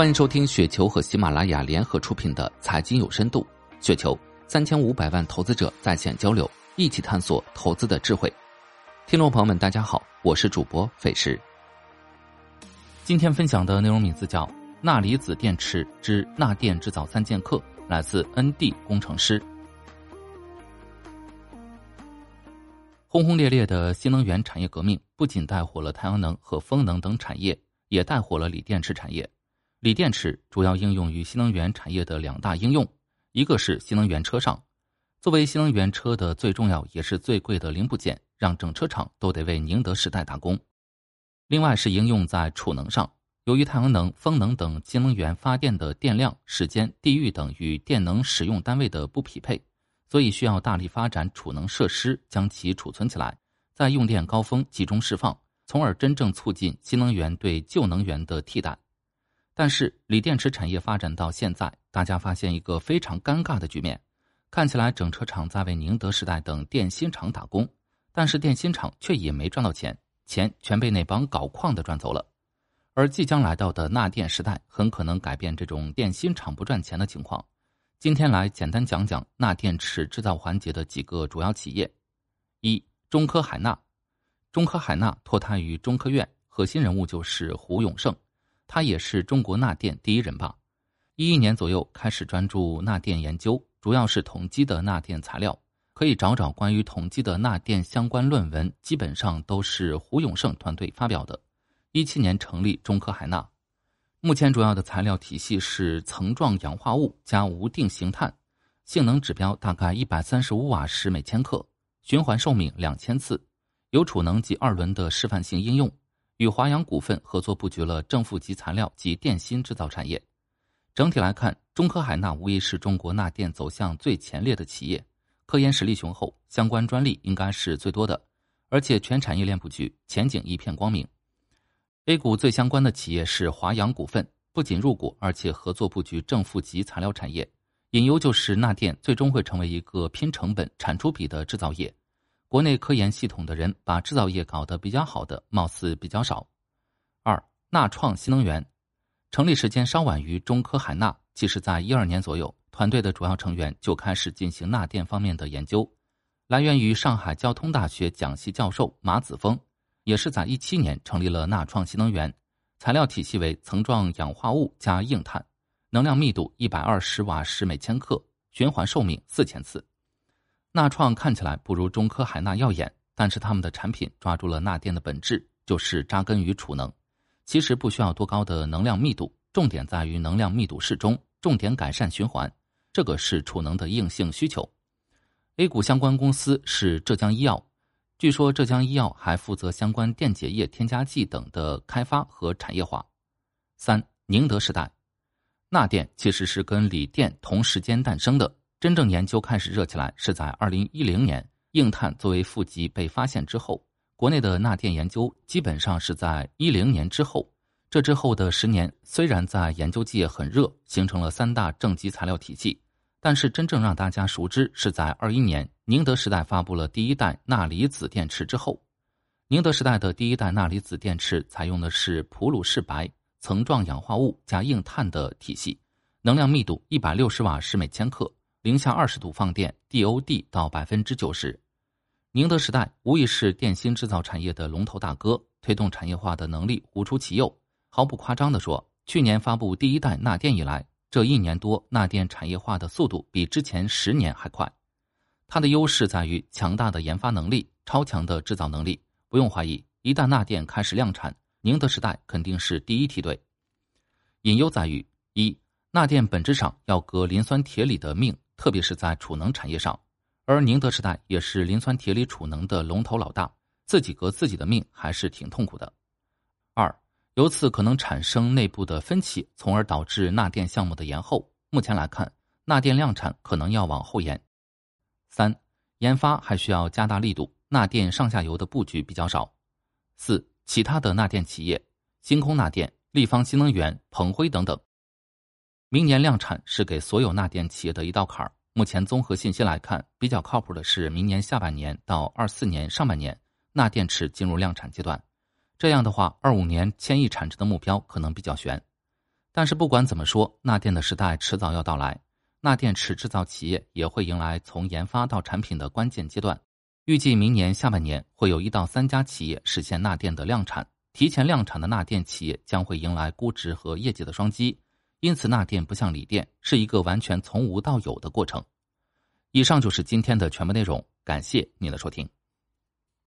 欢迎收听雪球和喜马拉雅联合出品的《财经有深度》，雪球三千五百万投资者在线交流，一起探索投资的智慧。听众朋友们，大家好，我是主播费时。今天分享的内容名字叫《钠离子电池之钠电制造三剑客》，来自 ND 工程师。轰轰烈烈的新能源产业革命不仅带火了太阳能和风能等产业，也带火了锂电池产业。锂电池主要应用于新能源产业的两大应用，一个是新能源车上，作为新能源车的最重要也是最贵的零部件，让整车厂都得为宁德时代打工；另外是应用在储能上，由于太阳能、风能等新能源发电的电量、时间、地域等与电能使用单位的不匹配，所以需要大力发展储能设施，将其储存起来，在用电高峰集中释放，从而真正促进新能源对旧能源的替代。但是锂电池产业发展到现在，大家发现一个非常尴尬的局面：看起来整车厂在为宁德时代等电芯厂打工，但是电芯厂却也没赚到钱，钱全被那帮搞矿的赚走了。而即将来到的钠电时代，很可能改变这种电芯厂不赚钱的情况。今天来简单讲讲钠电池制造环节的几个主要企业：一、中科海钠。中科海钠脱胎于中科院，核心人物就是胡永胜。他也是中国钠电第一人吧，一一年左右开始专注钠电研究，主要是统基的钠电材料，可以找找关于统基的钠电相关论文，基本上都是胡永胜团队发表的。一七年成立中科海钠，目前主要的材料体系是层状氧化物加无定型碳，性能指标大概一百三十五瓦时每千克，循环寿命两千次，有储能及二轮的示范性应用。与华阳股份合作布局了正负极材料及电芯制造产业。整体来看，中科海纳无疑是中国钠电走向最前列的企业，科研实力雄厚，相关专利应该是最多的，而且全产业链布局，前景一片光明。A 股最相关的企业是华阳股份，不仅入股，而且合作布局正负极材料产业。隐忧就是钠电最终会成为一个拼成本、产出比的制造业。国内科研系统的人把制造业搞得比较好的，貌似比较少。二钠创新能源成立时间稍晚于中科海钠，其实在一二年左右，团队的主要成员就开始进行钠电方面的研究。来源于上海交通大学讲系教授马子峰，也是在一七年成立了钠创新能源。材料体系为层状氧化物加硬碳，能量密度一百二十瓦时每千克，循环寿命四千次。纳创看起来不如中科海纳耀眼，但是他们的产品抓住了钠电的本质，就是扎根于储能。其实不需要多高的能量密度，重点在于能量密度适中，重点改善循环，这个是储能的硬性需求。A 股相关公司是浙江医药，据说浙江医药还负责相关电解液添加剂等的开发和产业化。三宁德时代，钠电其实是跟锂电同时间诞生的。真正研究开始热起来是在二零一零年，硬碳作为负极被发现之后。国内的钠电研究基本上是在一零年之后。这之后的十年，虽然在研究界很热，形成了三大正极材料体系，但是真正让大家熟知是在二一年，宁德时代发布了第一代钠离子电池之后。宁德时代的第一代钠离子电池采用的是普鲁士白层状氧化物加硬碳的体系，能量密度一百六十瓦时每千克。零下二十度放电，DOD 到百分之九十。宁德时代无疑是电芯制造产业的龙头大哥，推动产业化的能力无出其右。毫不夸张地说，去年发布第一代钠电以来，这一年多钠电产业化的速度比之前十年还快。它的优势在于强大的研发能力、超强的制造能力。不用怀疑，一旦钠电开始量产，宁德时代肯定是第一梯队。隐忧在于一，钠电本质上要革磷酸铁锂的命。特别是在储能产业上，而宁德时代也是磷酸铁锂储能的龙头老大，自己革自己的命还是挺痛苦的。二，由此可能产生内部的分歧，从而导致钠电项目的延后。目前来看，钠电量产可能要往后延。三，研发还需要加大力度，钠电上下游的布局比较少。四，其他的钠电企业，星空钠电、立方新能源、鹏辉等等。明年量产是给所有钠电企业的一道坎儿。目前综合信息来看，比较靠谱的是明年下半年到二四年上半年钠电池进入量产阶段。这样的话，二五年千亿产值的目标可能比较悬。但是不管怎么说，钠电的时代迟早要到来，钠电池制造企业也会迎来从研发到产品的关键阶段。预计明年下半年会有一到三家企业实现钠电的量产，提前量产的钠电企业将会迎来估值和业绩的双击。因此，钠电不像锂电，是一个完全从无到有的过程。以上就是今天的全部内容，感谢您的收听。